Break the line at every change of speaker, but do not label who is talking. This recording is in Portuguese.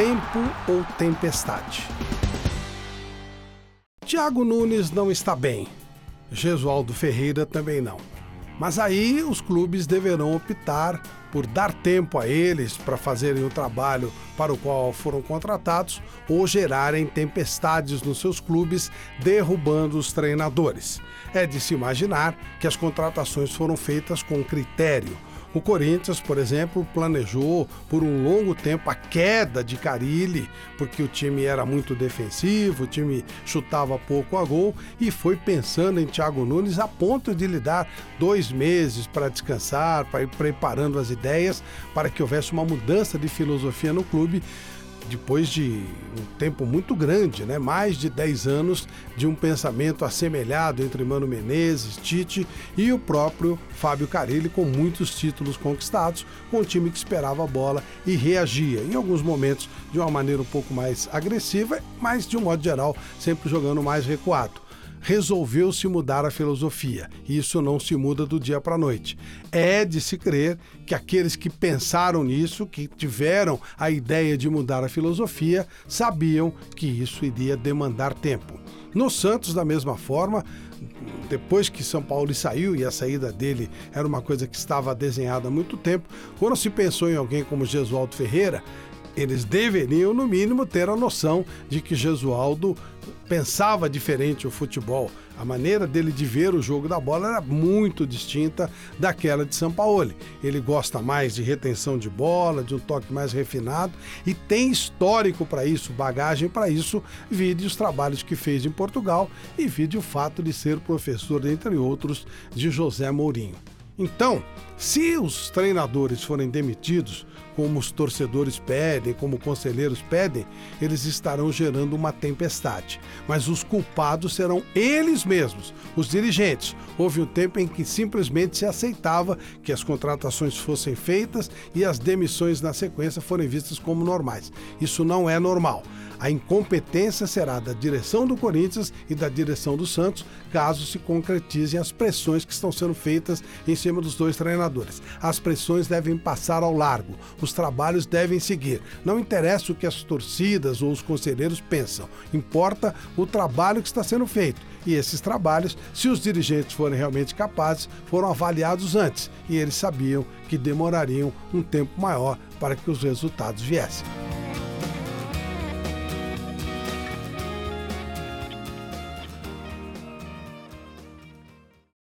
tempo ou tempestade. Tiago Nunes não está bem. Gesualdo Ferreira também não. Mas aí os clubes deverão optar por dar tempo a eles para fazerem o trabalho para o qual foram contratados ou gerarem tempestades nos seus clubes, derrubando os treinadores. É de se imaginar que as contratações foram feitas com critério o Corinthians, por exemplo, planejou por um longo tempo a queda de Carilli, porque o time era muito defensivo, o time chutava pouco a gol e foi pensando em Thiago Nunes a ponto de lhe dar dois meses para descansar, para ir preparando as ideias para que houvesse uma mudança de filosofia no clube depois de um tempo muito grande, né? mais de 10 anos de um pensamento assemelhado entre Mano Menezes, Tite e o próprio Fábio Carilli, com muitos títulos conquistados, com um time que esperava a bola e reagia, em alguns momentos de uma maneira um pouco mais agressiva, mas de um modo geral sempre jogando mais recuado resolveu se mudar a filosofia. Isso não se muda do dia para a noite. É de se crer que aqueles que pensaram nisso, que tiveram a ideia de mudar a filosofia, sabiam que isso iria demandar tempo. No Santos, da mesma forma, depois que São Paulo saiu e a saída dele era uma coisa que estava desenhada há muito tempo, quando se pensou em alguém como Gesualdo Ferreira, eles deveriam, no mínimo, ter a noção de que Gesualdo pensava diferente o futebol. A maneira dele de ver o jogo da bola era muito distinta daquela de São Paulo. Ele gosta mais de retenção de bola, de um toque mais refinado e tem histórico para isso, bagagem para isso, vide os trabalhos que fez em Portugal e vide o fato de ser professor, entre outros, de José Mourinho. Então, se os treinadores forem demitidos, como os torcedores pedem, como conselheiros pedem, eles estarão gerando uma tempestade. Mas os culpados serão eles mesmos, os dirigentes. Houve um tempo em que simplesmente se aceitava que as contratações fossem feitas e as demissões na sequência forem vistas como normais. Isso não é normal. A incompetência será da direção do Corinthians e da direção do Santos, caso se concretizem as pressões que estão sendo feitas em cima dos dois treinadores. As pressões devem passar ao largo, os trabalhos devem seguir. Não interessa o que as torcidas ou os conselheiros pensam, importa o trabalho que está sendo feito. E esses trabalhos, se os dirigentes forem realmente capazes, foram avaliados antes e eles sabiam que demorariam um tempo maior para que os resultados viessem.